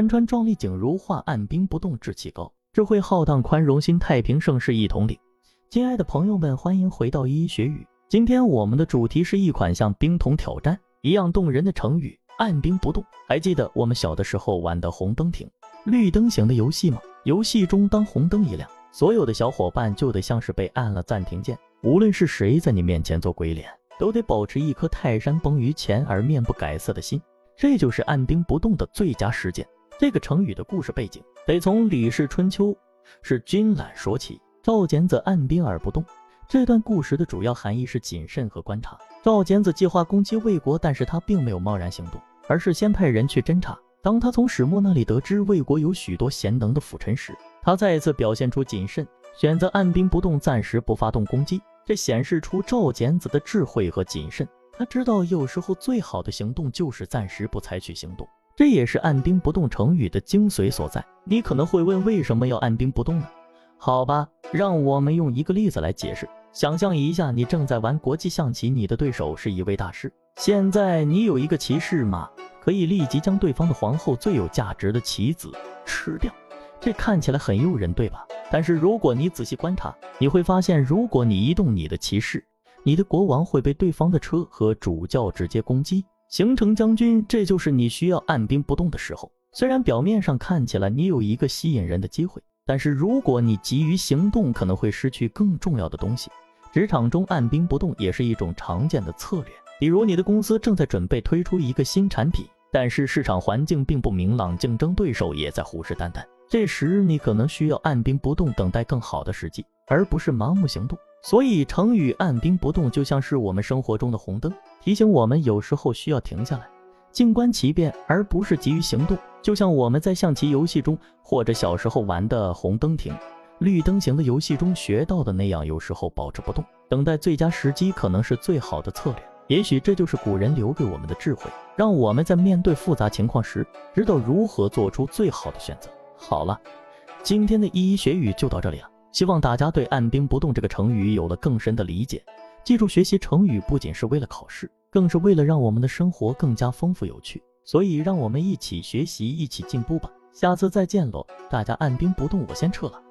山川壮丽景如画，按兵不动志气高，智慧浩荡，宽容心太平盛世一统领。亲爱的朋友们，欢迎回到一一学语。今天我们的主题是一款像冰桶挑战一样动人的成语“按兵不动”。还记得我们小的时候玩的红灯停、绿灯行的游戏吗？游戏中当红灯一亮，所有的小伙伴就得像是被按了暂停键，无论是谁在你面前做鬼脸，都得保持一颗泰山崩于前而面不改色的心。这就是按兵不动的最佳实践。这个成语的故事背景得从《吕氏春秋》是君览说起。赵简子按兵而不动。这段故事的主要含义是谨慎和观察。赵简子计划攻击魏国，但是他并没有贸然行动，而是先派人去侦查。当他从始末那里得知魏国有许多贤能的辅臣时，他再一次表现出谨慎，选择按兵不动，暂时不发动攻击。这显示出赵简子的智慧和谨慎。他知道，有时候最好的行动就是暂时不采取行动，这也是按兵不动成语的精髓所在。你可能会问，为什么要按兵不动呢？好吧，让我们用一个例子来解释。想象一下，你正在玩国际象棋，你的对手是一位大师。现在你有一个骑士马，可以立即将对方的皇后最有价值的棋子吃掉。这看起来很诱人，对吧？但是如果你仔细观察，你会发现，如果你移动你的骑士，你的国王会被对方的车和主教直接攻击，形成将军。这就是你需要按兵不动的时候。虽然表面上看起来你有一个吸引人的机会，但是如果你急于行动，可能会失去更重要的东西。职场中按兵不动也是一种常见的策略。比如你的公司正在准备推出一个新产品，但是市场环境并不明朗，竞争对手也在虎视眈眈。这时你可能需要按兵不动，等待更好的时机，而不是盲目行动。所以，成语“按兵不动”就像是我们生活中的红灯，提醒我们有时候需要停下来，静观其变，而不是急于行动。就像我们在象棋游戏中，或者小时候玩的红灯停、绿灯行的游戏中学到的那样，有时候保持不动，等待最佳时机，可能是最好的策略。也许这就是古人留给我们的智慧，让我们在面对复杂情况时，知道如何做出最好的选择。好了，今天的一一学语就到这里了。希望大家对“按兵不动”这个成语有了更深的理解。记住，学习成语不仅是为了考试，更是为了让我们的生活更加丰富有趣。所以，让我们一起学习，一起进步吧。下次再见喽！大家按兵不动，我先撤了。